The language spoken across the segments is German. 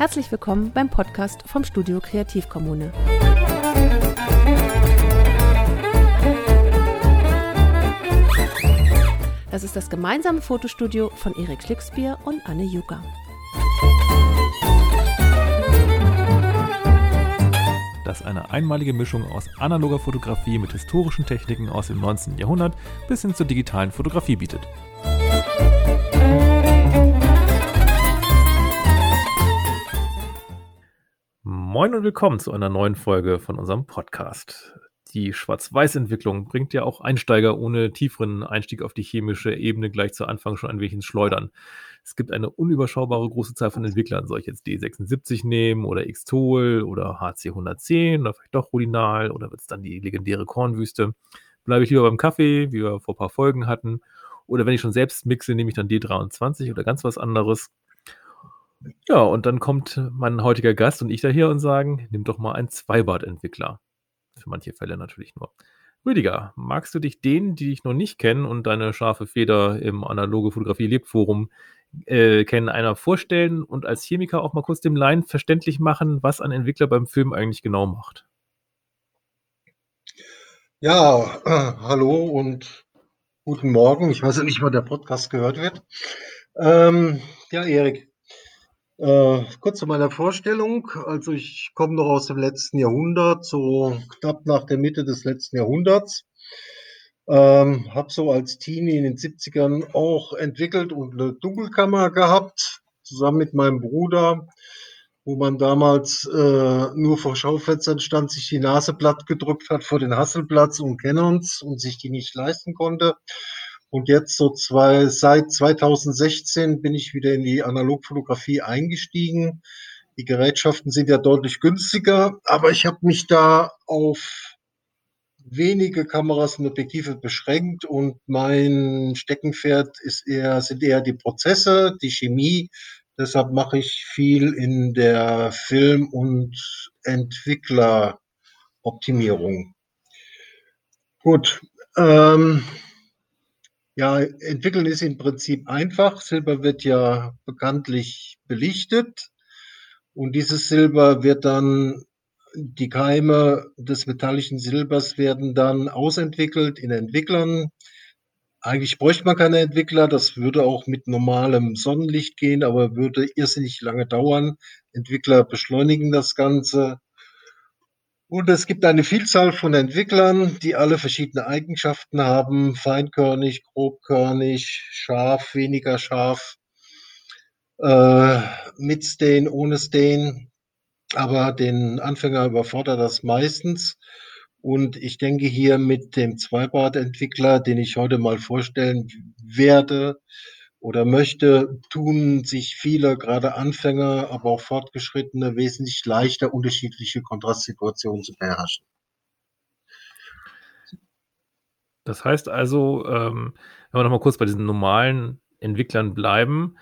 Herzlich willkommen beim Podcast vom Studio Kreativkommune. Das ist das gemeinsame Fotostudio von Erik Schlicksbier und Anne Jucker. das eine einmalige Mischung aus analoger Fotografie mit historischen Techniken aus dem 19. Jahrhundert bis hin zur digitalen Fotografie bietet. Moin und willkommen zu einer neuen Folge von unserem Podcast. Die Schwarz-Weiß-Entwicklung bringt ja auch Einsteiger ohne tieferen Einstieg auf die chemische Ebene gleich zu Anfang schon ein wenig ins Schleudern. Es gibt eine unüberschaubare große Zahl von Entwicklern. Soll ich jetzt D76 nehmen oder Xtool oder HC110 oder vielleicht doch Rodinal oder wird es dann die legendäre Kornwüste? Bleibe ich lieber beim Kaffee, wie wir vor ein paar Folgen hatten. Oder wenn ich schon selbst mixe, nehme ich dann D23 oder ganz was anderes. Ja, und dann kommt mein heutiger Gast und ich da hier und sagen, nimm doch mal einen Zweibad-Entwickler. Für manche Fälle natürlich nur. Rüdiger, magst du dich denen, die dich noch nicht kennen und deine scharfe Feder im Analoge Fotografie Lebt Forum äh, kennen, einer vorstellen und als Chemiker auch mal kurz dem Laien verständlich machen, was ein Entwickler beim Film eigentlich genau macht? Ja, äh, hallo und guten Morgen. Ich weiß ja nicht, wann der Podcast gehört wird. Ähm, ja, Erik, äh, kurz zu meiner Vorstellung. Also ich komme noch aus dem letzten Jahrhundert, so knapp nach der Mitte des letzten Jahrhunderts. Ähm, habe so als Teenie in den 70ern auch entwickelt und eine Dunkelkammer gehabt, zusammen mit meinem Bruder, wo man damals äh, nur vor Schaufenstern stand, sich die Nase platt gedrückt hat vor den Hasselplatz und Canons und sich die nicht leisten konnte. Und jetzt so zwei, seit 2016 bin ich wieder in die Analogfotografie eingestiegen. Die Gerätschaften sind ja deutlich günstiger, aber ich habe mich da auf wenige Kameras und Objektive beschränkt und mein Steckenpferd ist eher, sind eher die Prozesse, die Chemie. Deshalb mache ich viel in der Film- und Entwickleroptimierung. Gut. Ähm, ja, entwickeln ist im Prinzip einfach. Silber wird ja bekanntlich belichtet und dieses Silber wird dann, die Keime des metallischen Silbers werden dann ausentwickelt in Entwicklern. Eigentlich bräuchte man keine Entwickler, das würde auch mit normalem Sonnenlicht gehen, aber würde irrsinnig lange dauern. Entwickler beschleunigen das Ganze. Und es gibt eine Vielzahl von Entwicklern, die alle verschiedene Eigenschaften haben. Feinkörnig, grobkörnig, scharf, weniger scharf, äh, mit Stain, ohne Stain. Aber den Anfänger überfordert das meistens. Und ich denke hier mit dem Zweibad-Entwickler, den ich heute mal vorstellen werde, oder möchte, tun sich viele, gerade Anfänger, aber auch Fortgeschrittene, wesentlich leichter, unterschiedliche Kontrastsituationen zu beherrschen. Das heißt also, ähm, wenn wir nochmal kurz bei diesen normalen Entwicklern bleiben,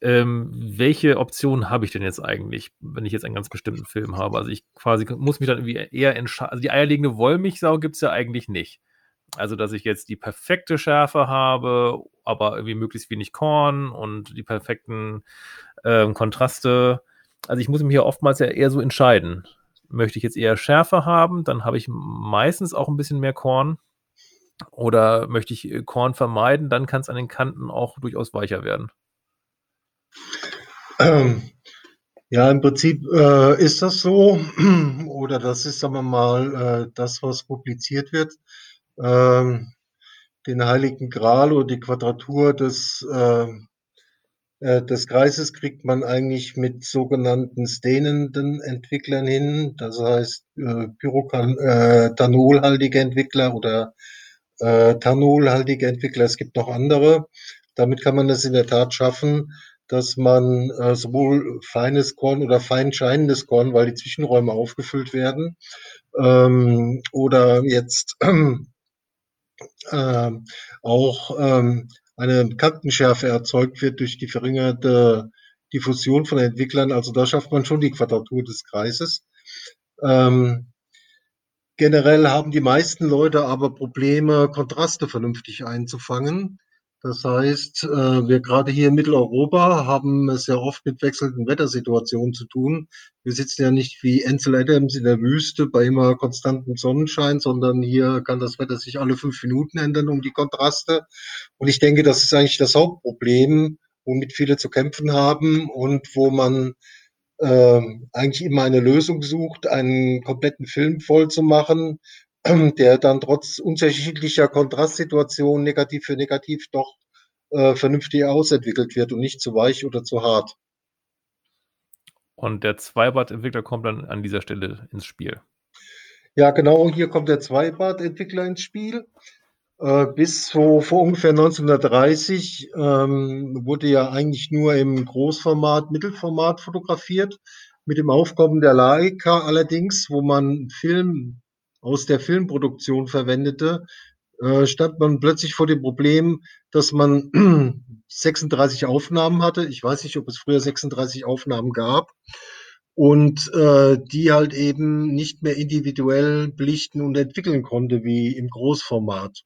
ähm, welche Optionen habe ich denn jetzt eigentlich, wenn ich jetzt einen ganz bestimmten Film habe? Also ich quasi muss mich dann irgendwie eher entscheiden. Also die eierlegende Wollmilchsau gibt es ja eigentlich nicht. Also, dass ich jetzt die perfekte Schärfe habe, aber irgendwie möglichst wenig Korn und die perfekten ähm, Kontraste. Also ich muss mich hier oftmals ja eher so entscheiden. Möchte ich jetzt eher Schärfe haben, dann habe ich meistens auch ein bisschen mehr Korn. Oder möchte ich äh, Korn vermeiden, dann kann es an den Kanten auch durchaus weicher werden. Ähm, ja, im Prinzip äh, ist das so. Oder das ist, sagen wir mal, äh, das, was publiziert wird ähm, den Heiligen Gral oder die Quadratur des, äh, äh, des Kreises kriegt man eigentlich mit sogenannten stenenden Entwicklern hin. Das heißt, äh, Pyrotanolhaltige äh, Entwickler oder äh, Tanolhaltige Entwickler. Es gibt noch andere. Damit kann man es in der Tat schaffen, dass man äh, sowohl feines Korn oder fein scheinendes Korn, weil die Zwischenräume aufgefüllt werden, ähm, oder jetzt äh, auch ähm, eine Kantenschärfe erzeugt wird durch die verringerte Diffusion von Entwicklern. Also da schafft man schon die Quadratur des Kreises. Ähm, generell haben die meisten Leute aber Probleme, Kontraste vernünftig einzufangen. Das heißt, äh, wir gerade hier in Mitteleuropa haben es sehr oft mit wechselnden Wettersituationen zu tun. Wir sitzen ja nicht wie Ansel Adams in der Wüste bei immer konstantem Sonnenschein, sondern hier kann das Wetter sich alle fünf Minuten ändern um die Kontraste. Und ich denke, das ist eigentlich das Hauptproblem, womit viele zu kämpfen haben und wo man äh, eigentlich immer eine Lösung sucht, einen kompletten Film voll zu machen, der dann trotz unterschiedlicher Kontrastsituationen negativ für negativ doch äh, vernünftig ausentwickelt wird und nicht zu weich oder zu hart. Und der Zweibad-Entwickler kommt dann an dieser Stelle ins Spiel. Ja, genau, hier kommt der Zweibad-Entwickler ins Spiel. Äh, bis so vor ungefähr 1930 ähm, wurde ja eigentlich nur im Großformat, Mittelformat fotografiert. Mit dem Aufkommen der Leica allerdings, wo man Film aus der Filmproduktion verwendete, äh, stand man plötzlich vor dem Problem, dass man 36 Aufnahmen hatte. Ich weiß nicht, ob es früher 36 Aufnahmen gab und äh, die halt eben nicht mehr individuell belichten und entwickeln konnte wie im Großformat.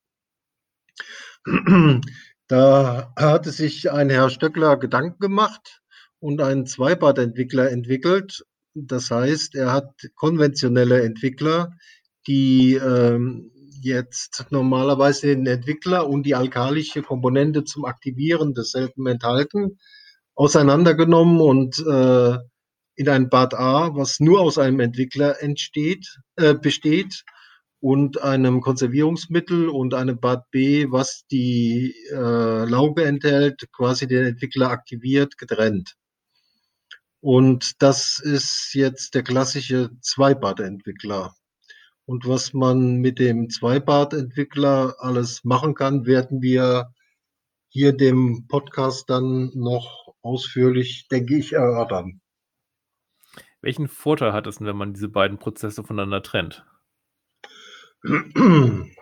Da hatte sich ein Herr Stöckler Gedanken gemacht und einen Zweibad-Entwickler entwickelt. Das heißt, er hat konventionelle Entwickler, die ähm, jetzt normalerweise den Entwickler und die alkalische Komponente zum Aktivieren desselben enthalten, auseinandergenommen und äh, in ein Bad A, was nur aus einem Entwickler entsteht, äh, besteht und einem Konservierungsmittel und einem Bad B, was die äh, Lauge enthält, quasi den Entwickler aktiviert, getrennt. Und das ist jetzt der klassische Zweibad-Entwickler. Und was man mit dem Zweibad-Entwickler alles machen kann, werden wir hier dem Podcast dann noch ausführlich, denke ich, erörtern. Welchen Vorteil hat es denn, wenn man diese beiden Prozesse voneinander trennt?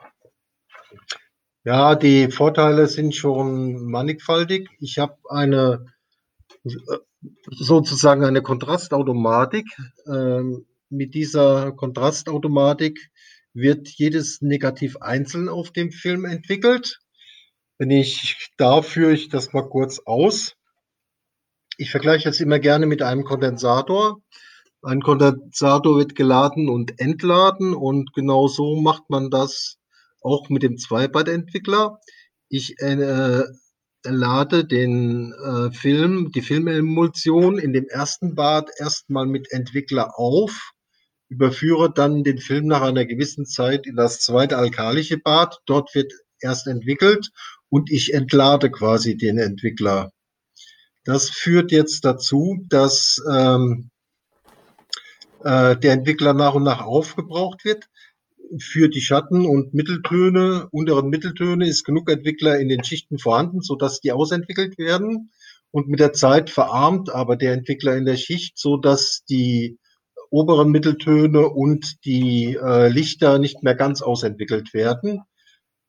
Ja, die Vorteile sind schon mannigfaltig. Ich habe eine sozusagen eine Kontrastautomatik. Ähm, mit dieser Kontrastautomatik wird jedes Negativ einzeln auf dem Film entwickelt. Wenn ich da führe ich das mal kurz aus. Ich vergleiche das immer gerne mit einem Kondensator. Ein Kondensator wird geladen und entladen und genau so macht man das auch mit dem Zweibad-Entwickler. Ich äh, lade den äh, Film, die Filmemulsion in dem ersten Bad erstmal mit Entwickler auf überführe dann den Film nach einer gewissen Zeit in das zweite alkalische Bad. Dort wird erst entwickelt und ich entlade quasi den Entwickler. Das führt jetzt dazu, dass ähm, äh, der Entwickler nach und nach aufgebraucht wird. Für die Schatten- und Mitteltöne, unteren Mitteltöne ist genug Entwickler in den Schichten vorhanden, sodass die ausentwickelt werden. Und mit der Zeit verarmt aber der Entwickler in der Schicht, so dass die oberen Mitteltöne und die äh, Lichter nicht mehr ganz ausentwickelt werden,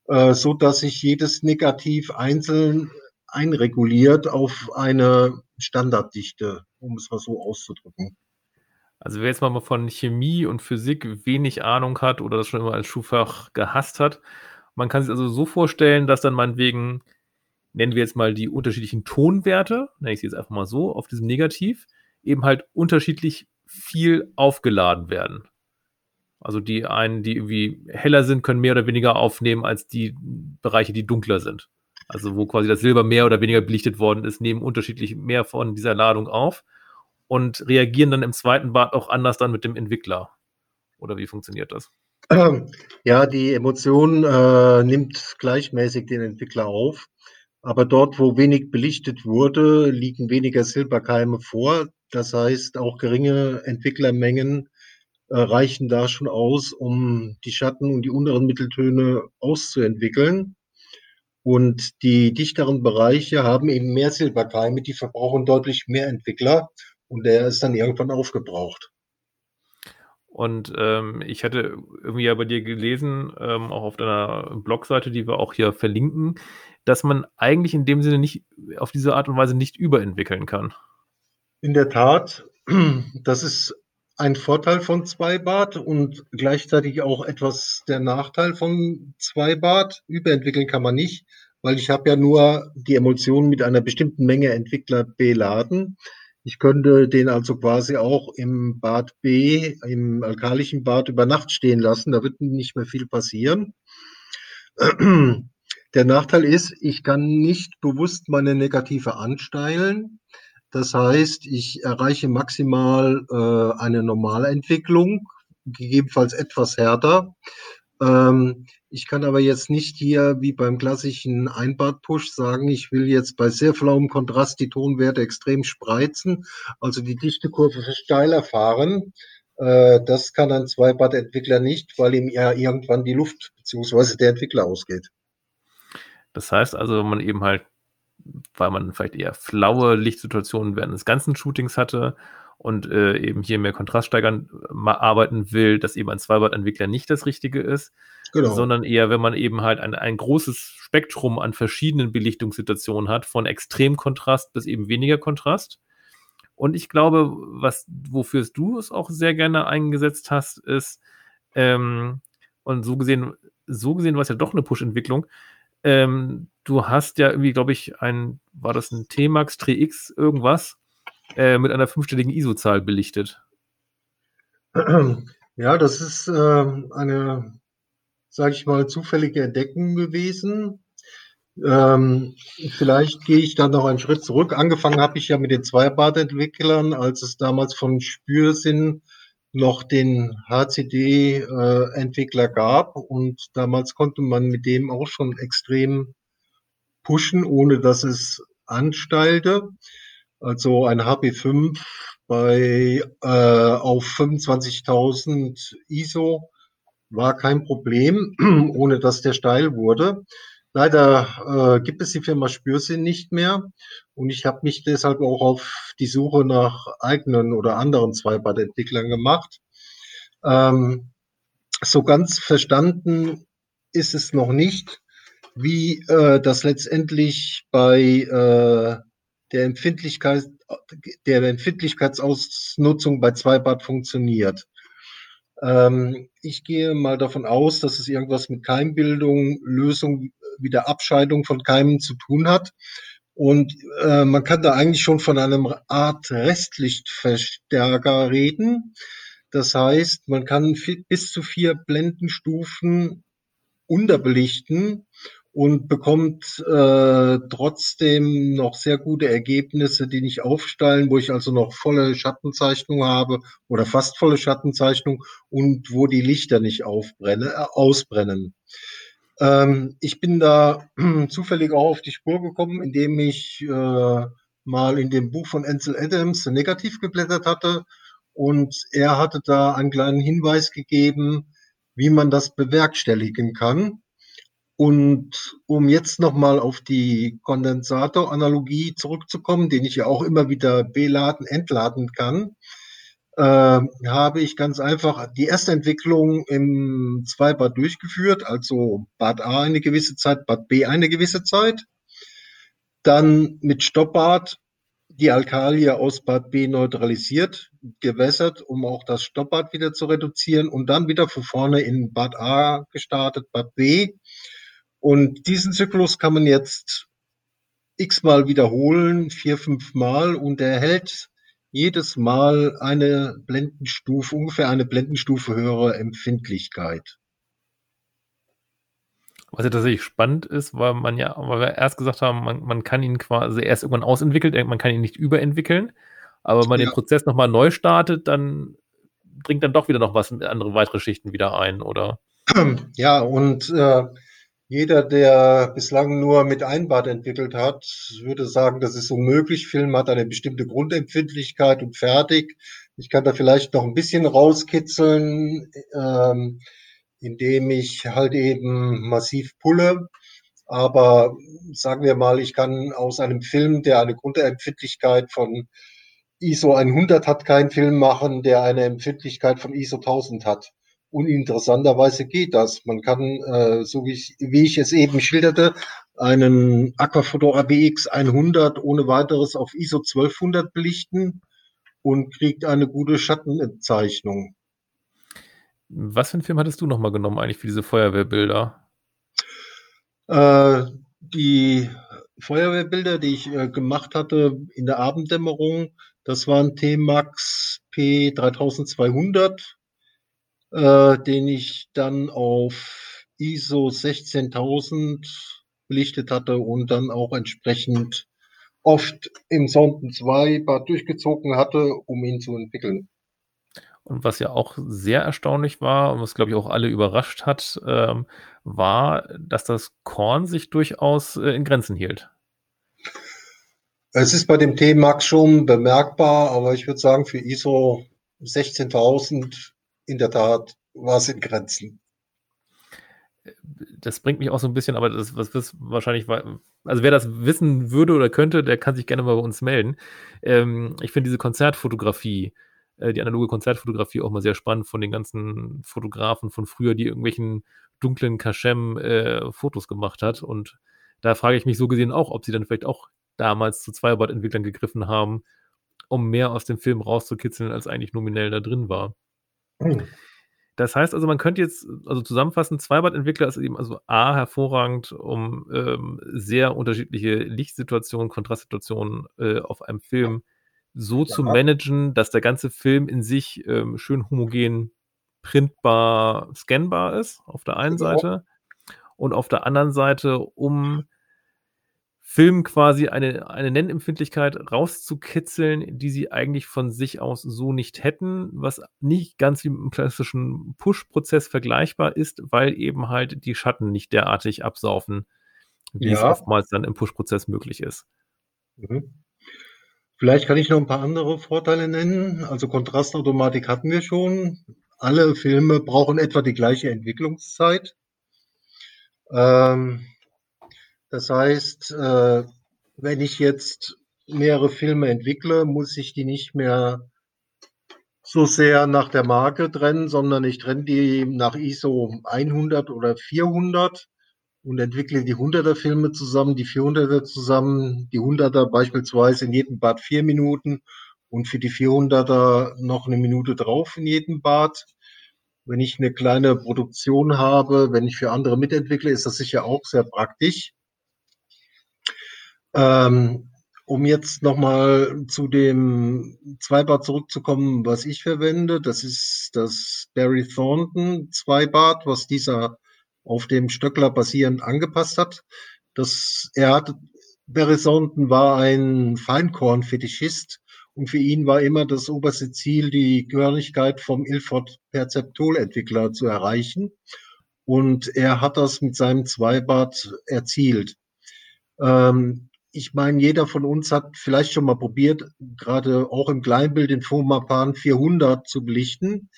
äh, so dass sich jedes Negativ einzeln einreguliert auf eine Standarddichte, um es mal so auszudrücken. Also wer jetzt mal von Chemie und Physik wenig Ahnung hat oder das schon immer als Schulfach gehasst hat, man kann sich also so vorstellen, dass dann meinetwegen, nennen wir jetzt mal die unterschiedlichen Tonwerte, nenne ich sie jetzt einfach mal so, auf diesem Negativ, eben halt unterschiedlich viel aufgeladen werden. Also die einen, die irgendwie heller sind, können mehr oder weniger aufnehmen als die Bereiche, die dunkler sind. Also wo quasi das Silber mehr oder weniger belichtet worden ist, nehmen unterschiedlich mehr von dieser Ladung auf und reagieren dann im zweiten Bad auch anders dann mit dem Entwickler. Oder wie funktioniert das? Ja, die Emotion äh, nimmt gleichmäßig den Entwickler auf. Aber dort, wo wenig belichtet wurde, liegen weniger Silberkeime vor. Das heißt, auch geringe Entwicklermengen äh, reichen da schon aus, um die Schatten und die unteren Mitteltöne auszuentwickeln. Und die dichteren Bereiche haben eben mehr Silberkeime, die verbrauchen deutlich mehr Entwickler und der ist dann irgendwann aufgebraucht. Und ähm, ich hatte irgendwie ja bei dir gelesen, ähm, auch auf deiner Blogseite, die wir auch hier verlinken, dass man eigentlich in dem Sinne nicht auf diese Art und Weise nicht überentwickeln kann. In der Tat, das ist ein Vorteil von Zweibad und gleichzeitig auch etwas der Nachteil von Zweibad. Überentwickeln kann man nicht, weil ich habe ja nur die Emulsion mit einer bestimmten Menge Entwickler beladen. Ich könnte den also quasi auch im Bad B, im alkalischen Bad über Nacht stehen lassen. Da wird nicht mehr viel passieren. Der Nachteil ist, ich kann nicht bewusst meine Negative ansteilen. Das heißt, ich erreiche maximal äh, eine normale Entwicklung, gegebenenfalls etwas härter. Ähm, ich kann aber jetzt nicht hier wie beim klassischen Einbad-Push sagen, ich will jetzt bei sehr flauem Kontrast die Tonwerte extrem spreizen, also die Dichtekurve steiler fahren. Äh, das kann ein Zweibad-Entwickler nicht, weil ihm ja irgendwann die Luft bzw. der Entwickler ausgeht. Das heißt also, wenn man eben halt, weil man vielleicht eher flaue Lichtsituationen während des ganzen Shootings hatte und äh, eben hier mehr Kontrast steigern arbeiten will, dass eben ein Zweibad-Entwickler nicht das Richtige ist, genau. sondern eher, wenn man eben halt ein, ein großes Spektrum an verschiedenen Belichtungssituationen hat, von Extremkontrast bis eben weniger Kontrast. Und ich glaube, was, wofür du es auch sehr gerne eingesetzt hast, ist, ähm, und so gesehen, so gesehen war es ja doch eine Push-Entwicklung, ähm, du hast ja irgendwie, glaube ich, ein, war das ein T-Max 3X irgendwas äh, mit einer fünfstelligen ISO-Zahl belichtet? Ja, das ist äh, eine, sage ich mal, zufällige Entdeckung gewesen. Ähm, vielleicht gehe ich dann noch einen Schritt zurück. Angefangen habe ich ja mit den Zweibad-Entwicklern, als es damals von Spürsinn noch den HCD-Entwickler äh, gab. Und damals konnte man mit dem auch schon extrem pushen, ohne dass es ansteilte. Also ein HP5 bei äh, auf 25.000 ISO war kein Problem, ohne dass der steil wurde. Leider äh, gibt es die Firma Spürsinn nicht mehr und ich habe mich deshalb auch auf die Suche nach eigenen oder anderen Zweibad-Entwicklern gemacht. Ähm, so ganz verstanden ist es noch nicht, wie äh, das letztendlich bei äh, der Empfindlichkeit der Empfindlichkeitsausnutzung bei Zweibad funktioniert. Ähm, ich gehe mal davon aus, dass es irgendwas mit Keimbildung, Lösung wieder Abscheidung von Keimen zu tun hat. Und äh, man kann da eigentlich schon von einem Art Restlichtverstärker reden. Das heißt, man kann bis zu vier Blendenstufen unterbelichten und bekommt äh, trotzdem noch sehr gute Ergebnisse, die nicht aufsteilen, wo ich also noch volle Schattenzeichnung habe oder fast volle Schattenzeichnung und wo die Lichter nicht aufbrenne, äh, ausbrennen. Ähm, ich bin da zufällig auch auf die Spur gekommen, indem ich äh, mal in dem Buch von Ansel Adams negativ geblättert hatte und er hatte da einen kleinen Hinweis gegeben, wie man das bewerkstelligen kann. Und um jetzt nochmal auf die Kondensator-Analogie zurückzukommen, den ich ja auch immer wieder beladen, entladen kann, habe ich ganz einfach die erste Entwicklung im Zweibad durchgeführt, also Bad A eine gewisse Zeit, Bad B eine gewisse Zeit. Dann mit Stoppbad die Alkalie aus Bad B neutralisiert, gewässert, um auch das Stoppbad wieder zu reduzieren und dann wieder von vorne in Bad A gestartet, Bad B. Und diesen Zyklus kann man jetzt x-mal wiederholen, vier, fünf Mal und er hält jedes Mal eine Blendenstufe, ungefähr eine Blendenstufe höhere Empfindlichkeit. Was ja tatsächlich spannend ist, weil man ja, weil wir erst gesagt haben, man, man kann ihn quasi erst irgendwann ausentwickelt, man kann ihn nicht überentwickeln. Aber wenn man ja. den Prozess nochmal neu startet, dann bringt dann doch wieder noch was andere weitere Schichten wieder ein, oder? Ja, und äh, jeder, der bislang nur mit Einbad entwickelt hat, würde sagen, das ist unmöglich. Film hat eine bestimmte Grundempfindlichkeit und fertig. Ich kann da vielleicht noch ein bisschen rauskitzeln, ähm, indem ich halt eben massiv pulle. Aber sagen wir mal, ich kann aus einem Film, der eine Grundempfindlichkeit von ISO 100 hat, keinen Film machen, der eine Empfindlichkeit von ISO 1000 hat. Uninteressanterweise geht das. Man kann, äh, so wie ich, wie ich es eben schilderte, einen Aquafoto ABX 100 ohne weiteres auf ISO 1200 belichten und kriegt eine gute Schattenzeichnung. Was für einen Film hattest du nochmal genommen eigentlich für diese Feuerwehrbilder? Äh, die Feuerwehrbilder, die ich äh, gemacht hatte in der Abenddämmerung, das waren T-Max P3200, äh, den ich dann auf ISO 16000 belichtet hatte und dann auch entsprechend oft im Sonden 2 Bad durchgezogen hatte, um ihn zu entwickeln. Und was ja auch sehr erstaunlich war und was, glaube ich, auch alle überrascht hat, ähm, war, dass das Korn sich durchaus äh, in Grenzen hielt. Es ist bei dem T-Max schon bemerkbar, aber ich würde sagen, für ISO 16.000 in der Tat war es in Grenzen. Das bringt mich auch so ein bisschen, aber das, was, was wahrscheinlich, also wer das wissen würde oder könnte, der kann sich gerne mal bei uns melden. Ähm, ich finde diese Konzertfotografie, äh, die analoge Konzertfotografie auch mal sehr spannend von den ganzen Fotografen von früher, die irgendwelchen dunklen Kaschem äh, Fotos gemacht hat. Und da frage ich mich so gesehen auch, ob sie dann vielleicht auch damals zu Zweibad-Entwicklern gegriffen haben, um mehr aus dem Film rauszukitzeln, als eigentlich nominell da drin war. Mhm. Das heißt also, man könnte jetzt, also zusammenfassen, Zweibad-Entwickler ist eben also A, hervorragend, um ähm, sehr unterschiedliche Lichtsituationen, Kontrastsituationen äh, auf einem Film so ja. zu managen, dass der ganze Film in sich ähm, schön homogen printbar, scannbar ist, auf der einen. Seite. Und auf der anderen Seite, um Film quasi eine, eine Nennempfindlichkeit rauszukitzeln, die sie eigentlich von sich aus so nicht hätten, was nicht ganz wie im klassischen Push-Prozess vergleichbar ist, weil eben halt die Schatten nicht derartig absaufen, wie ja. es oftmals dann im Push-Prozess möglich ist. Mhm. Vielleicht kann ich noch ein paar andere Vorteile nennen. Also Kontrastautomatik hatten wir schon. Alle Filme brauchen etwa die gleiche Entwicklungszeit. Ähm, das heißt, äh, wenn ich jetzt mehrere Filme entwickle, muss ich die nicht mehr so sehr nach der Marke trennen, sondern ich trenne die nach ISO 100 oder 400 und entwickle die 100er Filme zusammen, die 400er zusammen, die 100er beispielsweise in jedem Bad vier Minuten und für die 400er noch eine Minute drauf in jedem Bad. Wenn ich eine kleine Produktion habe, wenn ich für andere mitentwickle, ist das sicher auch sehr praktisch. Ähm, um jetzt nochmal zu dem Zweibad zurückzukommen, was ich verwende, das ist das Barry Thornton Zweibad, was dieser auf dem Stöckler basierend angepasst hat. Das, er hat, Barry Thornton war ein Feinkorn-Fetischist und für ihn war immer das oberste Ziel, die Körnigkeit vom Ilford Perceptol-Entwickler zu erreichen. Und er hat das mit seinem Zweibad erzielt. Ähm, ich meine, jeder von uns hat vielleicht schon mal probiert, gerade auch im Kleinbild den Fomapan 400 zu belichten.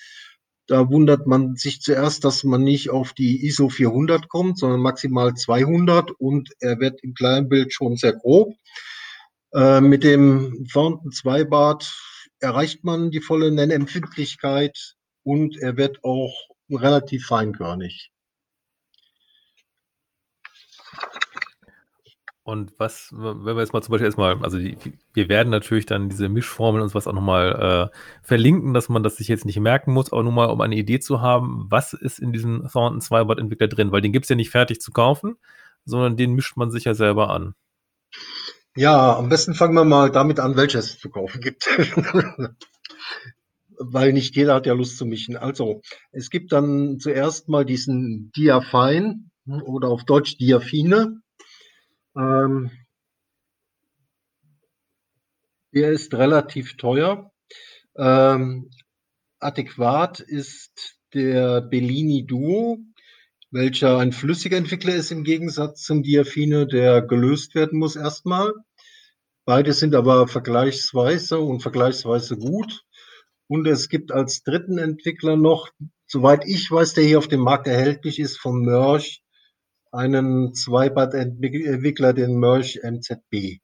Da wundert man sich zuerst, dass man nicht auf die ISO 400 kommt, sondern maximal 200 und er wird im Kleinbild schon sehr grob. Äh, mit dem Fountain 2 Bart erreicht man die volle Nennempfindlichkeit und er wird auch relativ feinkörnig. Und was, wenn wir jetzt mal zum Beispiel erstmal, also die, wir werden natürlich dann diese Mischformeln und was auch nochmal äh, verlinken, dass man das sich jetzt nicht merken muss, aber nur mal, um eine Idee zu haben, was ist in diesem Thornton 2 Bot Entwickler drin, weil den gibt es ja nicht fertig zu kaufen, sondern den mischt man sich ja selber an. Ja, am besten fangen wir mal damit an, welches es zu kaufen gibt. weil nicht jeder hat ja Lust zu mischen. Also, es gibt dann zuerst mal diesen Diafine oder auf Deutsch Diafine ähm, der ist relativ teuer. Ähm, adäquat ist der Bellini Duo, welcher ein flüssiger Entwickler ist im Gegensatz zum Diafine, der gelöst werden muss erstmal. Beide sind aber vergleichsweise und vergleichsweise gut. Und es gibt als dritten Entwickler noch, soweit ich weiß, der hier auf dem Markt erhältlich ist, von Merch, einen Zweibad-Entwickler, den Merch MZB.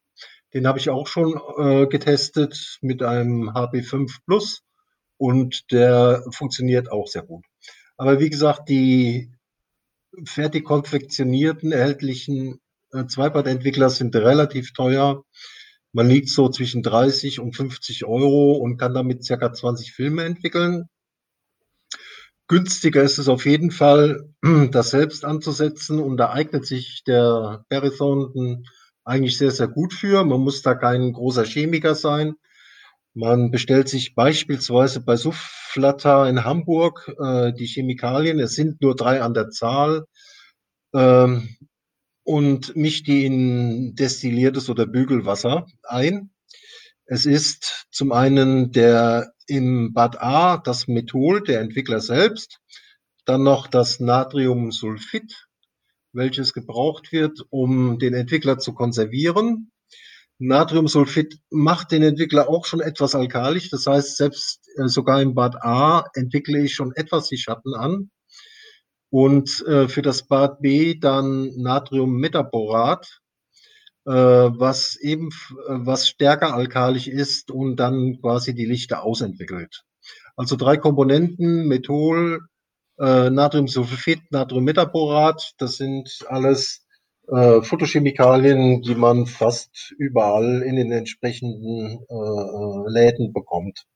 Den habe ich auch schon äh, getestet mit einem HB5 Plus und der funktioniert auch sehr gut. Aber wie gesagt, die fertig konfektionierten erhältlichen äh, Zweibad-Entwickler sind relativ teuer. Man liegt so zwischen 30 und 50 Euro und kann damit circa 20 Filme entwickeln. Günstiger ist es auf jeden Fall, das selbst anzusetzen und da eignet sich der Perithonden eigentlich sehr, sehr gut für. Man muss da kein großer Chemiker sein. Man bestellt sich beispielsweise bei Sufflatter in Hamburg äh, die Chemikalien, es sind nur drei an der Zahl, ähm, und mischt die in destilliertes oder Bügelwasser ein. Es ist zum einen der im Bad A das Methol, der Entwickler selbst, dann noch das Natriumsulfid, welches gebraucht wird, um den Entwickler zu konservieren. Natriumsulfid macht den Entwickler auch schon etwas alkalisch. Das heißt, selbst äh, sogar im Bad A entwickle ich schon etwas die Schatten an. Und äh, für das Bad B dann Natriummetaborat, was eben was stärker alkalisch ist und dann quasi die Lichter ausentwickelt. Also drei Komponenten, Methol, äh, Natriumsulfid, Natriummetaborat, das sind alles äh, Photochemikalien, die man fast überall in den entsprechenden äh, äh Läden bekommt.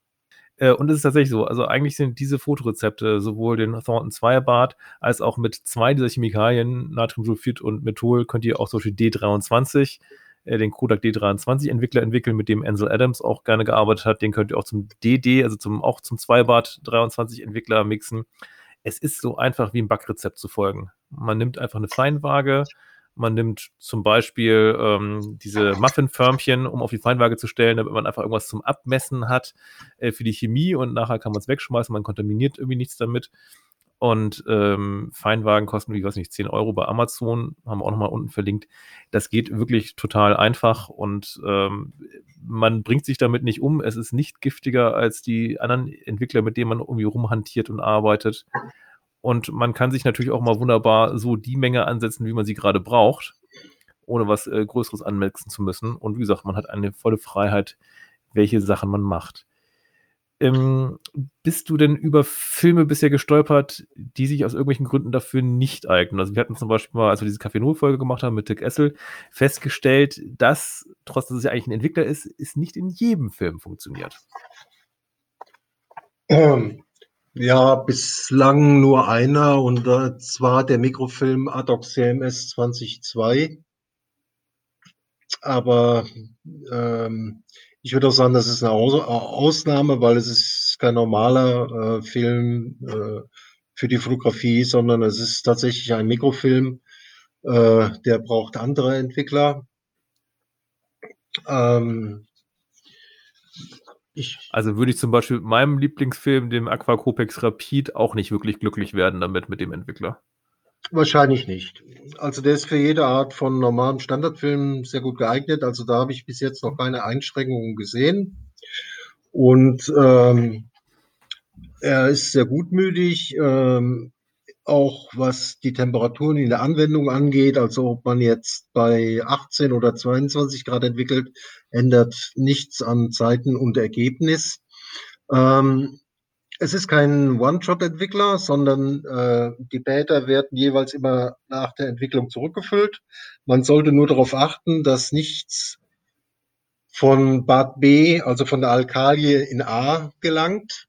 Äh, und es ist tatsächlich so, also eigentlich sind diese Fotorezepte sowohl den Thornton 2 Bad als auch mit zwei dieser Chemikalien, Natriumsulfid und Methol, könnt ihr auch zum Beispiel D23, äh, den Kodak D23 Entwickler entwickeln, mit dem Ansel Adams auch gerne gearbeitet hat. Den könnt ihr auch zum DD, also zum, auch zum 2 Bad 23 Entwickler mixen. Es ist so einfach wie ein Backrezept zu folgen. Man nimmt einfach eine Feinwaage, man nimmt zum Beispiel ähm, diese Muffinförmchen, um auf die Feinwaage zu stellen, damit man einfach irgendwas zum Abmessen hat äh, für die Chemie und nachher kann man es wegschmeißen, man kontaminiert irgendwie nichts damit. Und ähm, Feinwagen kosten, wie weiß nicht, 10 Euro bei Amazon, haben wir auch nochmal unten verlinkt. Das geht wirklich total einfach und ähm, man bringt sich damit nicht um. Es ist nicht giftiger als die anderen Entwickler, mit denen man irgendwie rumhantiert und arbeitet. Und man kann sich natürlich auch mal wunderbar so die Menge ansetzen, wie man sie gerade braucht, ohne was äh, Größeres anmelden zu müssen. Und wie gesagt, man hat eine volle Freiheit, welche Sachen man macht. Ähm, bist du denn über Filme bisher gestolpert, die sich aus irgendwelchen Gründen dafür nicht eignen? Also wir hatten zum Beispiel mal, als wir diese Café Null Folge gemacht haben mit Dick Essel, festgestellt, dass, trotz dass es ja eigentlich ein Entwickler ist, es nicht in jedem Film funktioniert. Ähm, ja, bislang nur einer und zwar der Mikrofilm Adoc CMS 2002. Aber ähm, ich würde auch sagen, das ist eine Ausnahme, weil es ist kein normaler äh, Film äh, für die Fotografie, sondern es ist tatsächlich ein Mikrofilm, äh, der braucht andere Entwickler. Ähm, ich also würde ich zum Beispiel mit meinem Lieblingsfilm, dem Aqua Copex Rapid, auch nicht wirklich glücklich werden damit mit dem Entwickler. Wahrscheinlich nicht. Also der ist für jede Art von normalem Standardfilm sehr gut geeignet. Also da habe ich bis jetzt noch keine Einschränkungen gesehen. Und ähm, er ist sehr gutmütig. Ähm, auch was die Temperaturen in der Anwendung angeht, also ob man jetzt bei 18 oder 22 Grad entwickelt, ändert nichts an Zeiten und Ergebnis. Ähm, es ist kein One-Shot-Entwickler, sondern äh, die Beta werden jeweils immer nach der Entwicklung zurückgefüllt. Man sollte nur darauf achten, dass nichts von Bad B, also von der Alkalie in A gelangt.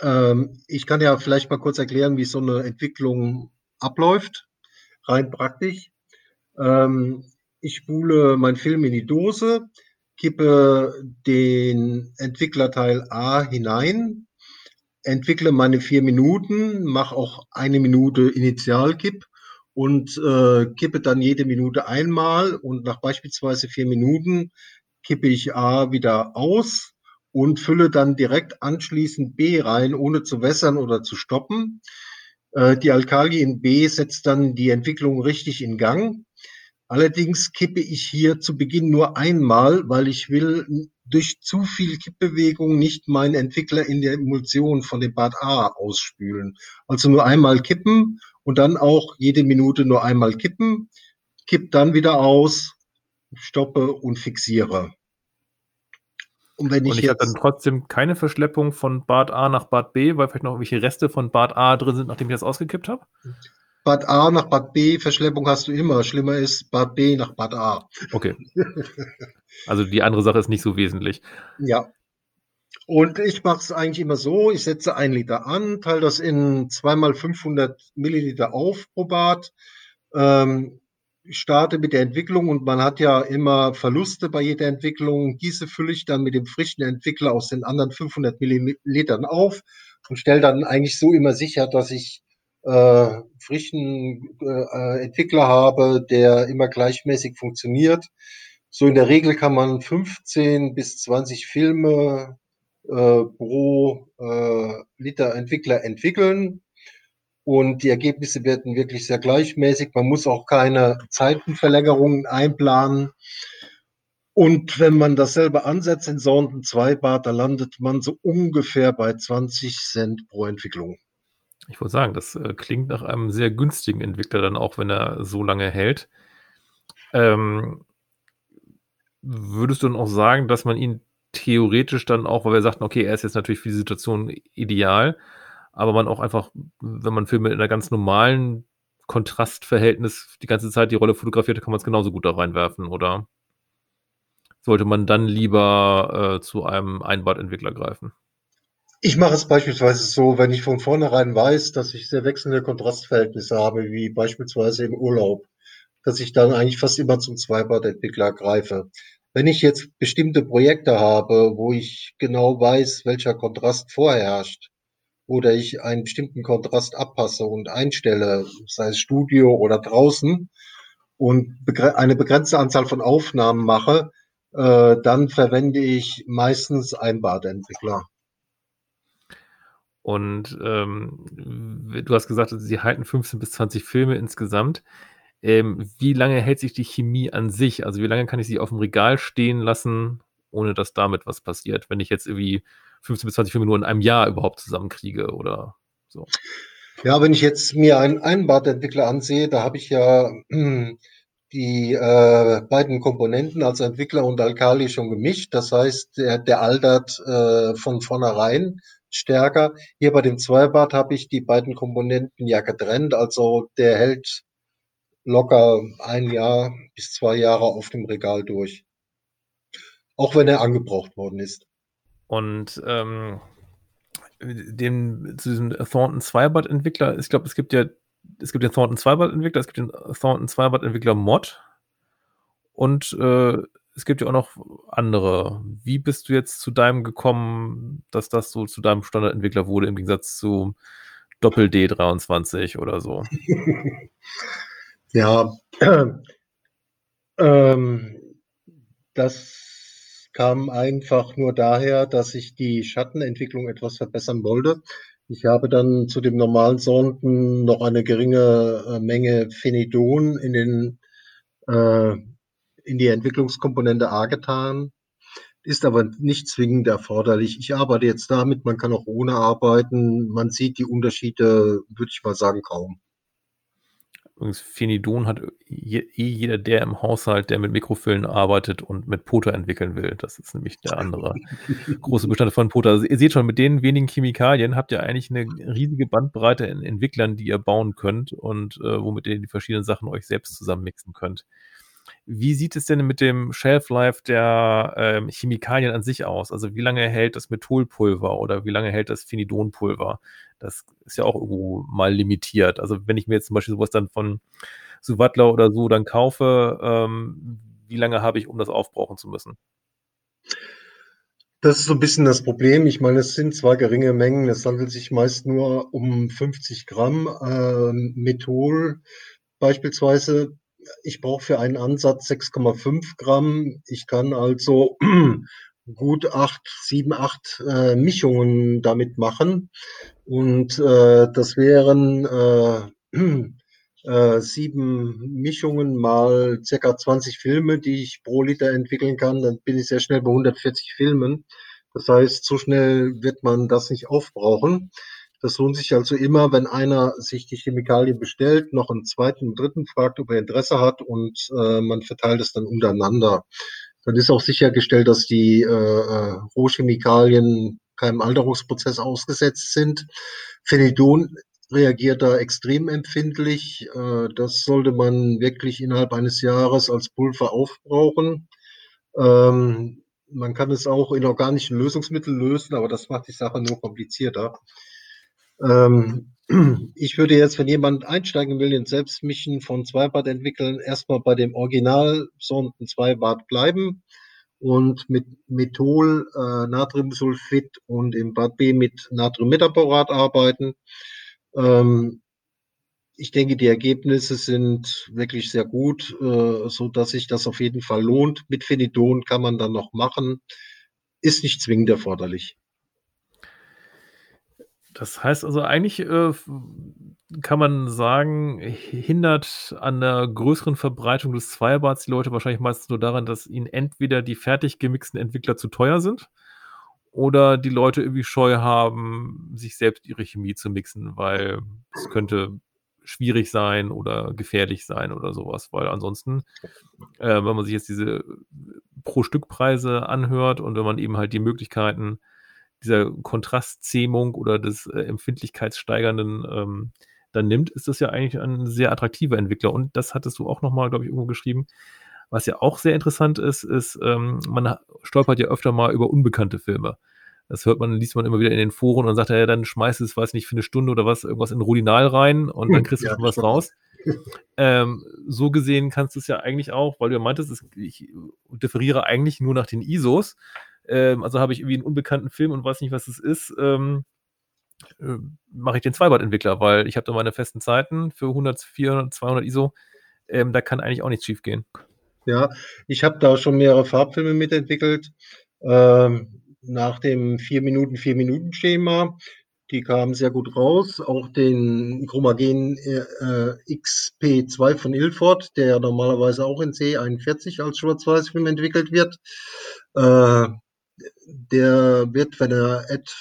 Ähm, ich kann ja vielleicht mal kurz erklären, wie so eine Entwicklung abläuft, rein praktisch. Ähm, ich spule meinen Film in die Dose, kippe den Entwicklerteil A hinein, entwickle meine vier Minuten, mache auch eine Minute Initialkipp und äh, kippe dann jede Minute einmal und nach beispielsweise vier Minuten kippe ich A wieder aus und fülle dann direkt anschließend B rein, ohne zu wässern oder zu stoppen. Äh, die Alkali in B setzt dann die Entwicklung richtig in Gang. Allerdings kippe ich hier zu Beginn nur einmal, weil ich will durch zu viel Kippbewegung nicht meinen Entwickler in der Emulsion von dem Bad A ausspülen. Also nur einmal kippen und dann auch jede Minute nur einmal kippen, kipp dann wieder aus, stoppe und fixiere. Und, wenn ich, und ich habe dann trotzdem keine Verschleppung von Bad A nach Bad B, weil vielleicht noch irgendwelche Reste von Bad A drin sind, nachdem ich das ausgekippt habe? Bad A nach Bad B, Verschleppung hast du immer. Schlimmer ist Bad B nach Bad A. Okay. Also die andere Sache ist nicht so wesentlich. Ja. Und ich mache es eigentlich immer so, ich setze ein Liter an, teile das in zweimal 500 Milliliter auf pro Bad, ähm, starte mit der Entwicklung und man hat ja immer Verluste bei jeder Entwicklung. Diese fülle ich dann mit dem frischen Entwickler aus den anderen 500 Millilitern auf und stelle dann eigentlich so immer sicher, dass ich äh, frischen äh, Entwickler habe, der immer gleichmäßig funktioniert. So in der Regel kann man 15 bis 20 Filme äh, pro äh, Liter Entwickler entwickeln. Und die Ergebnisse werden wirklich sehr gleichmäßig. Man muss auch keine Zeitenverlängerungen einplanen. Und wenn man das selber ansetzt in Sonden 2 Bar, da landet man so ungefähr bei 20 Cent pro Entwicklung. Ich wollte sagen, das äh, klingt nach einem sehr günstigen Entwickler dann auch, wenn er so lange hält. Ähm, würdest du dann auch sagen, dass man ihn theoretisch dann auch, weil wir sagten, okay, er ist jetzt natürlich für die Situation ideal, aber man auch einfach, wenn man Filme in einer ganz normalen Kontrastverhältnis die ganze Zeit die Rolle fotografiert, kann man es genauso gut da reinwerfen, oder sollte man dann lieber äh, zu einem Einbadentwickler greifen? Ich mache es beispielsweise so, wenn ich von vornherein weiß, dass ich sehr wechselnde Kontrastverhältnisse habe, wie beispielsweise im Urlaub, dass ich dann eigentlich fast immer zum Zweibadentwickler greife. Wenn ich jetzt bestimmte Projekte habe, wo ich genau weiß, welcher Kontrast vorherrscht, oder ich einen bestimmten Kontrast abpasse und einstelle, sei es Studio oder draußen, und eine begrenzte Anzahl von Aufnahmen mache, äh, dann verwende ich meistens Einbadentwickler. Und ähm, du hast gesagt, sie halten 15 bis 20 Filme insgesamt. Ähm, wie lange hält sich die Chemie an sich? Also wie lange kann ich sie auf dem Regal stehen lassen, ohne dass damit was passiert? Wenn ich jetzt irgendwie 15 bis 20 Filme nur in einem Jahr überhaupt zusammenkriege oder so. Ja, wenn ich jetzt mir einen Einbadentwickler ansehe, da habe ich ja hm, die äh, beiden Komponenten, also Entwickler und Alkali, schon gemischt. Das heißt, der, der altert äh, von vornherein stärker. Hier bei dem Zweibad habe ich die beiden Komponenten ja getrennt, also der hält locker ein Jahr bis zwei Jahre auf dem Regal durch. Auch wenn er angebraucht worden ist. Und ähm, dem, zu diesem Thornton Zweibad Entwickler, ich glaube, es gibt ja, es gibt den Thornton Zweibad Entwickler, es gibt den Thornton Zweibad Entwickler Mod und äh, es gibt ja auch noch andere. Wie bist du jetzt zu deinem gekommen, dass das so zu deinem Standardentwickler wurde, im Gegensatz zu Doppel D23 oder so? ja, äh, ähm, das kam einfach nur daher, dass ich die Schattenentwicklung etwas verbessern wollte. Ich habe dann zu dem normalen Sonden noch eine geringe äh, Menge Phenidon in den äh, in die Entwicklungskomponente A getan, ist aber nicht zwingend erforderlich. Ich arbeite jetzt damit, man kann auch ohne arbeiten. Man sieht die Unterschiede, würde ich mal sagen, kaum. Übrigens, Phenidon hat eh jeder, der im Haushalt, der mit Mikrofilmen arbeitet und mit Poter entwickeln will. Das ist nämlich der andere große Bestandteil von Poter. Also ihr seht schon, mit den wenigen Chemikalien habt ihr eigentlich eine riesige Bandbreite in Entwicklern, die ihr bauen könnt und äh, womit ihr die verschiedenen Sachen euch selbst zusammenmixen könnt. Wie sieht es denn mit dem Shelf Life der ähm, Chemikalien an sich aus? Also wie lange hält das Metholpulver oder wie lange hält das Phenidonpulver? Das ist ja auch irgendwo mal limitiert. Also wenn ich mir jetzt zum Beispiel sowas dann von Suvatler oder so dann kaufe, ähm, wie lange habe ich, um das aufbrauchen zu müssen? Das ist so ein bisschen das Problem. Ich meine, es sind zwar geringe Mengen, es handelt sich meist nur um 50 Gramm äh, Methol beispielsweise ich brauche für einen Ansatz 6,5 Gramm. Ich kann also gut acht, sieben, acht äh, Mischungen damit machen. Und äh, das wären äh, äh, sieben Mischungen mal circa 20 Filme, die ich pro Liter entwickeln kann. Dann bin ich sehr schnell bei 140 Filmen. Das heißt, so schnell wird man das nicht aufbrauchen. Das lohnt sich also immer, wenn einer sich die Chemikalien bestellt, noch einen zweiten und dritten fragt, ob er Interesse hat und äh, man verteilt es dann untereinander. Dann ist auch sichergestellt, dass die äh, äh Rohchemikalien keinem Alterungsprozess ausgesetzt sind. Phenidon reagiert da extrem empfindlich. Äh, das sollte man wirklich innerhalb eines Jahres als Pulver aufbrauchen. Ähm, man kann es auch in organischen Lösungsmitteln lösen, aber das macht die Sache nur komplizierter. Ähm, ich würde jetzt, wenn jemand einsteigen will in Selbstmischen von Zweibad entwickeln, erstmal bei dem Original Sonden Zweibad bleiben und mit Methol, äh, Natriumsulfid und im Bad B mit Natriummetaborat arbeiten. Ähm, ich denke, die Ergebnisse sind wirklich sehr gut, äh, so dass sich das auf jeden Fall lohnt. Mit Phenidon kann man dann noch machen, ist nicht zwingend erforderlich. Das heißt also eigentlich äh, kann man sagen, hindert an der größeren Verbreitung des Zweierbads die Leute wahrscheinlich meistens nur daran, dass ihnen entweder die fertig gemixten Entwickler zu teuer sind oder die Leute irgendwie Scheu haben, sich selbst ihre Chemie zu mixen, weil es könnte schwierig sein oder gefährlich sein oder sowas, weil ansonsten, äh, wenn man sich jetzt diese Pro-Stück-Preise anhört und wenn man eben halt die Möglichkeiten dieser Kontrastzähmung oder des äh, Empfindlichkeitssteigernden ähm, dann nimmt, ist das ja eigentlich ein sehr attraktiver Entwickler. Und das hattest du auch nochmal, glaube ich, irgendwo geschrieben. Was ja auch sehr interessant ist, ist, ähm, man stolpert ja öfter mal über unbekannte Filme. Das hört man, liest man immer wieder in den Foren und sagt, ja, dann schmeißt es, weiß nicht, für eine Stunde oder was, irgendwas in Rodinal rein und dann kriegst du ja, schon was raus. ähm, so gesehen kannst du es ja eigentlich auch, weil du ja meintest, ich differiere eigentlich nur nach den ISOs. Ähm, also habe ich irgendwie einen unbekannten Film und weiß nicht, was es ist. Ähm, äh, mache ich den Zweibad-Entwickler, weil ich habe da meine festen Zeiten für 100, 400, 200 ISO. Ähm, da kann eigentlich auch nichts schief gehen. Ja, ich habe da schon mehrere Farbfilme mitentwickelt. Ähm, nach dem 4 Minuten 4 Minuten Schema. Die kamen sehr gut raus. Auch den Chromagen äh, XP2 von Ilford, der normalerweise auch in C41 als Schwarz-Weiß-Film entwickelt wird. Äh, der wird, wenn er at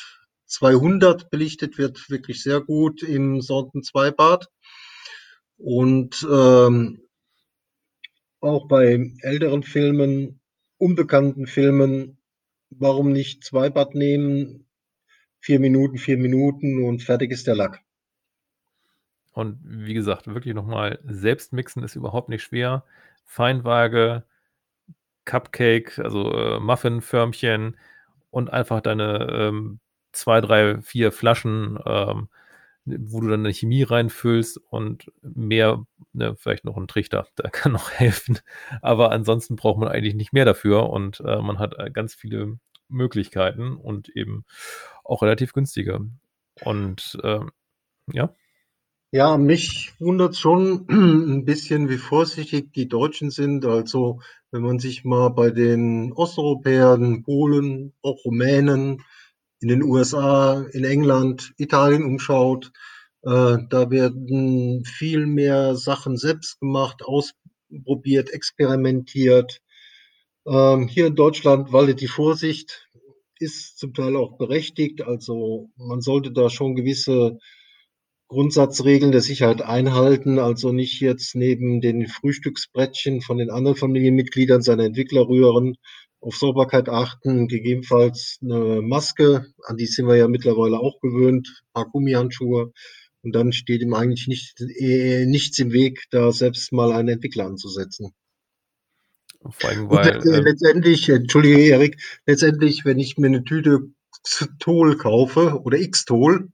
200 belichtet wird, wirklich sehr gut im Sonden 2 Bad. Und ähm, auch bei älteren Filmen, unbekannten Filmen warum nicht zwei Bad nehmen? Vier Minuten, vier Minuten und fertig ist der Lack. Und wie gesagt, wirklich nochmal, selbst mixen ist überhaupt nicht schwer. Feinwaage, Cupcake, also äh, Muffinförmchen und einfach deine ähm, zwei, drei, vier Flaschen ähm, wo du dann eine Chemie reinfüllst und mehr, ne, vielleicht noch ein Trichter, der kann noch helfen. Aber ansonsten braucht man eigentlich nicht mehr dafür und äh, man hat äh, ganz viele Möglichkeiten und eben auch relativ günstige. Und äh, ja. Ja, mich wundert schon ein bisschen, wie vorsichtig die Deutschen sind. Also, wenn man sich mal bei den Osteuropäern, Polen, auch Rumänen, in den USA, in England, Italien umschaut, äh, da werden viel mehr Sachen selbst gemacht, ausprobiert, experimentiert. Ähm, hier in Deutschland waltet die Vorsicht, ist zum Teil auch berechtigt. Also man sollte da schon gewisse Grundsatzregeln der Sicherheit einhalten, also nicht jetzt neben den Frühstücksbrettchen von den anderen Familienmitgliedern seine Entwickler rühren, auf Sauberkeit achten, gegebenenfalls eine Maske, an die sind wir ja mittlerweile auch gewöhnt, ein paar Gummihandschuhe. Und dann steht ihm eigentlich nicht, äh, nichts im Weg, da selbst mal einen Entwickler anzusetzen. Vor allem, weil. Und, äh, letztendlich, entschuldige Erik, letztendlich, wenn ich mir eine Tüte Tol kaufe oder X-Tol,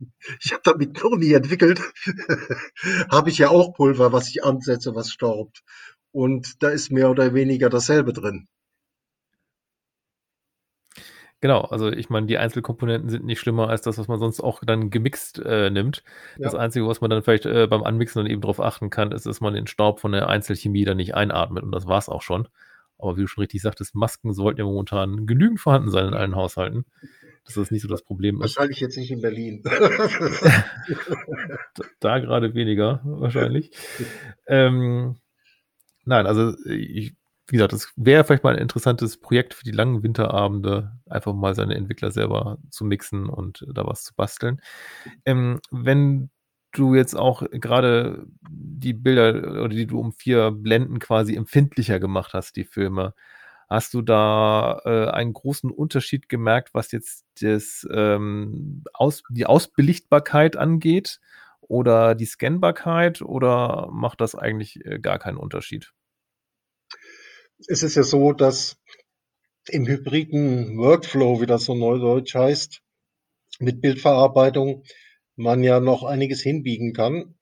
ich habe damit nie entwickelt, habe ich ja auch Pulver, was ich ansetze, was staubt. Und da ist mehr oder weniger dasselbe drin. Genau, also ich meine, die Einzelkomponenten sind nicht schlimmer als das, was man sonst auch dann gemixt äh, nimmt. Ja. Das Einzige, was man dann vielleicht äh, beim Anmixen dann eben darauf achten kann, ist, dass man den Staub von der Einzelchemie dann nicht einatmet und das war es auch schon. Aber wie du schon richtig sagtest, Masken sollten ja momentan genügend vorhanden sein in allen Haushalten. Das ist nicht so das Problem. Wahrscheinlich jetzt nicht in Berlin. da, da gerade weniger, wahrscheinlich. ähm, nein, also ich wie gesagt, das wäre vielleicht mal ein interessantes Projekt für die langen Winterabende, einfach mal seine Entwickler selber zu mixen und da was zu basteln. Ähm, wenn du jetzt auch gerade die Bilder oder die du um vier Blenden quasi empfindlicher gemacht hast, die Filme, hast du da äh, einen großen Unterschied gemerkt, was jetzt das, ähm, aus, die Ausbelichtbarkeit angeht oder die Scannbarkeit oder macht das eigentlich äh, gar keinen Unterschied? es ist ja so, dass im hybriden Workflow, wie das so neudeutsch heißt, mit Bildverarbeitung man ja noch einiges hinbiegen kann.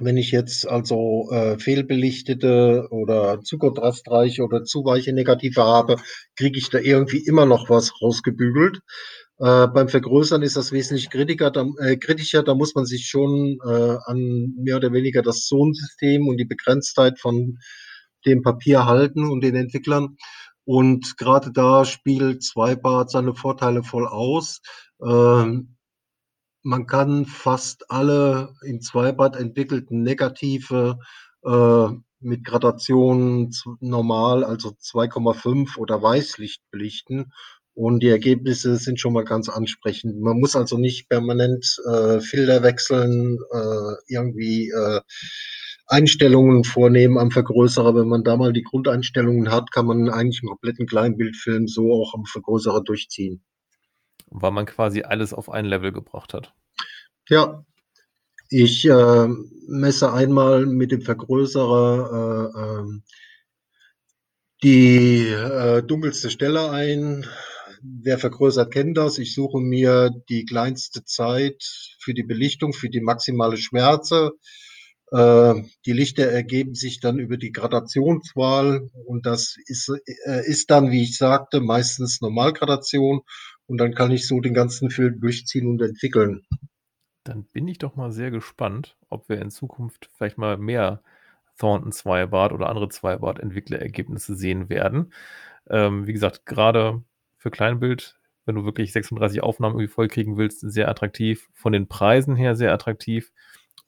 Wenn ich jetzt also äh, fehlbelichtete oder zu kontrastreiche oder zu weiche Negative habe, kriege ich da irgendwie immer noch was rausgebügelt. Äh, beim Vergrößern ist das wesentlich kritiker, da, äh, kritischer. Da muss man sich schon äh, an mehr oder weniger das Zonensystem und die Begrenztheit von dem Papier halten und den Entwicklern. Und gerade da spielt Zweibart seine Vorteile voll aus. Ähm, man kann fast alle in Zweibad entwickelten Negative äh, mit Gradationen normal, also 2,5 oder Weißlicht belichten. Und die Ergebnisse sind schon mal ganz ansprechend. Man muss also nicht permanent äh, Filter wechseln, äh, irgendwie äh, Einstellungen vornehmen am Vergrößerer. Wenn man da mal die Grundeinstellungen hat, kann man eigentlich einen kompletten Kleinbildfilm so auch am Vergrößerer durchziehen weil man quasi alles auf ein Level gebracht hat. Ja, ich äh, messe einmal mit dem Vergrößerer äh, äh, die dunkelste Stelle ein. Wer vergrößert, kennt das. Ich suche mir die kleinste Zeit für die Belichtung, für die maximale Schmerze. Äh, die Lichter ergeben sich dann über die Gradationswahl und das ist, äh, ist dann, wie ich sagte, meistens Normalgradation und dann kann ich so den ganzen Film durchziehen und entwickeln. Dann bin ich doch mal sehr gespannt, ob wir in Zukunft vielleicht mal mehr Thornton Zweibart oder andere Zweibart-Entwicklerergebnisse sehen werden. Ähm, wie gesagt, gerade für Kleinbild, wenn du wirklich 36 Aufnahmen irgendwie vollkriegen willst, sehr attraktiv. Von den Preisen her sehr attraktiv.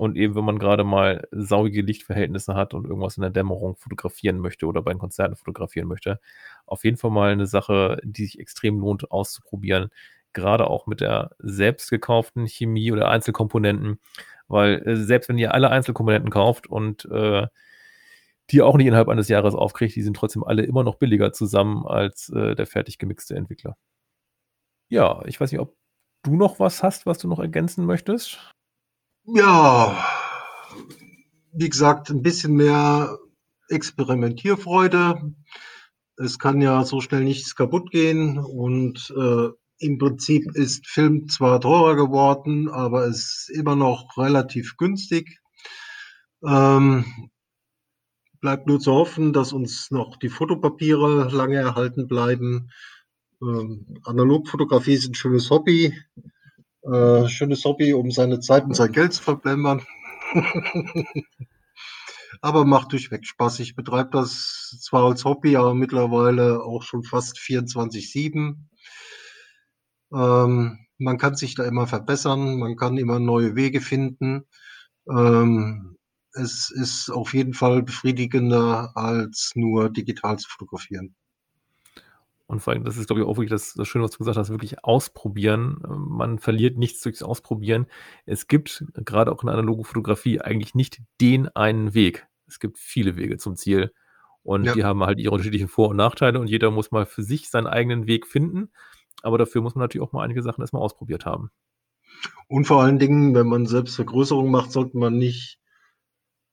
Und eben, wenn man gerade mal saugige Lichtverhältnisse hat und irgendwas in der Dämmerung fotografieren möchte oder bei Konzerten fotografieren möchte, auf jeden Fall mal eine Sache, die sich extrem lohnt auszuprobieren. Gerade auch mit der selbst gekauften Chemie oder Einzelkomponenten, weil äh, selbst wenn ihr alle Einzelkomponenten kauft und äh, die auch nicht innerhalb eines Jahres aufkriegt, die sind trotzdem alle immer noch billiger zusammen als äh, der fertig gemixte Entwickler. Ja, ich weiß nicht, ob du noch was hast, was du noch ergänzen möchtest. Ja, wie gesagt, ein bisschen mehr Experimentierfreude. Es kann ja so schnell nichts kaputt gehen und äh, im Prinzip ist Film zwar teurer geworden, aber es ist immer noch relativ günstig. Ähm, bleibt nur zu hoffen, dass uns noch die Fotopapiere lange erhalten bleiben. Ähm, Analogfotografie ist ein schönes Hobby. Äh, schönes Hobby, um seine Zeit und sein Geld zu verplempern. aber macht durchweg Spaß. Ich betreibe das zwar als Hobby, aber mittlerweile auch schon fast 24-7. Ähm, man kann sich da immer verbessern, man kann immer neue Wege finden. Ähm, es ist auf jeden Fall befriedigender, als nur digital zu fotografieren. Und vor allem, das ist, glaube ich, auch wirklich das, das Schöne, was du gesagt hast, wirklich ausprobieren. Man verliert nichts durchs Ausprobieren. Es gibt gerade auch in der analogen Fotografie eigentlich nicht den einen Weg. Es gibt viele Wege zum Ziel. Und ja. die haben halt ihre unterschiedlichen Vor- und Nachteile und jeder muss mal für sich seinen eigenen Weg finden. Aber dafür muss man natürlich auch mal einige Sachen erstmal ausprobiert haben. Und vor allen Dingen, wenn man selbst Vergrößerung macht, sollte man nicht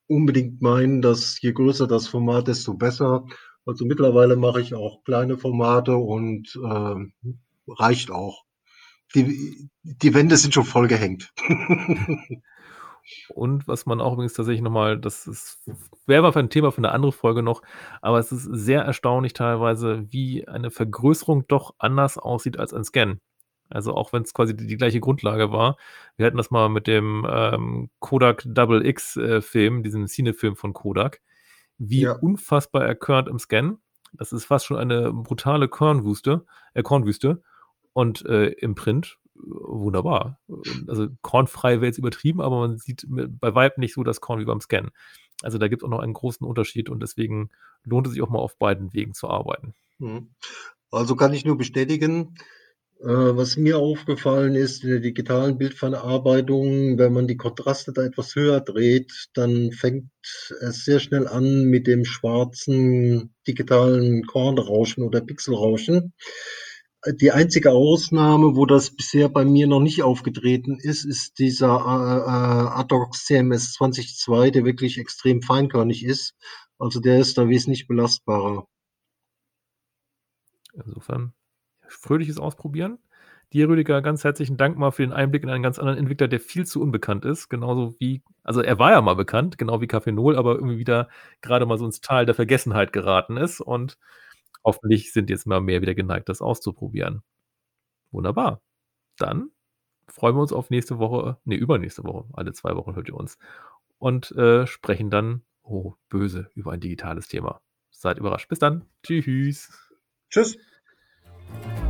unbedingt meinen, dass je größer das Format, desto besser. Also mittlerweile mache ich auch kleine Formate und äh, reicht auch. Die, die Wände sind schon voll gehängt. Und was man auch übrigens tatsächlich nochmal, das wäre mal für ein Thema für eine andere Folge noch, aber es ist sehr erstaunlich teilweise, wie eine Vergrößerung doch anders aussieht als ein Scan. Also auch wenn es quasi die, die, gleiche Grundlage war. Wir hatten das mal mit dem ähm, Kodak Double X äh, Film, diesem Cine-Film von Kodak wie ja. unfassbar er körnt im Scan. Das ist fast schon eine brutale Kornwüste, äh, Kornwüste. Und äh, im Print äh, wunderbar. Also kornfrei wäre jetzt übertrieben, aber man sieht bei Vibe nicht so das Korn wie beim Scan. Also da gibt es auch noch einen großen Unterschied und deswegen lohnt es sich auch mal auf beiden Wegen zu arbeiten. Mhm. Also kann ich nur bestätigen, was mir aufgefallen ist in der digitalen Bildverarbeitung, wenn man die Kontraste da etwas höher dreht, dann fängt es sehr schnell an mit dem schwarzen digitalen Kornrauschen oder Pixelrauschen. Die einzige Ausnahme, wo das bisher bei mir noch nicht aufgetreten ist, ist dieser äh, äh Adox CMS 20.2, der wirklich extrem feinkörnig ist. Also der ist da wesentlich belastbarer. Insofern fröhliches Ausprobieren. Dir, Rüdiger, ganz herzlichen Dank mal für den Einblick in einen ganz anderen Entwickler, der viel zu unbekannt ist. Genauso wie, also er war ja mal bekannt, genau wie Null, aber irgendwie wieder gerade mal so ins Tal der Vergessenheit geraten ist. Und hoffentlich sind jetzt mal mehr wieder geneigt, das auszuprobieren. Wunderbar. Dann freuen wir uns auf nächste Woche, nee, übernächste Woche, alle zwei Wochen hört ihr uns. Und äh, sprechen dann, oh, böse, über ein digitales Thema. Seid überrascht. Bis dann. Tschüss. Tschüss. Thank you.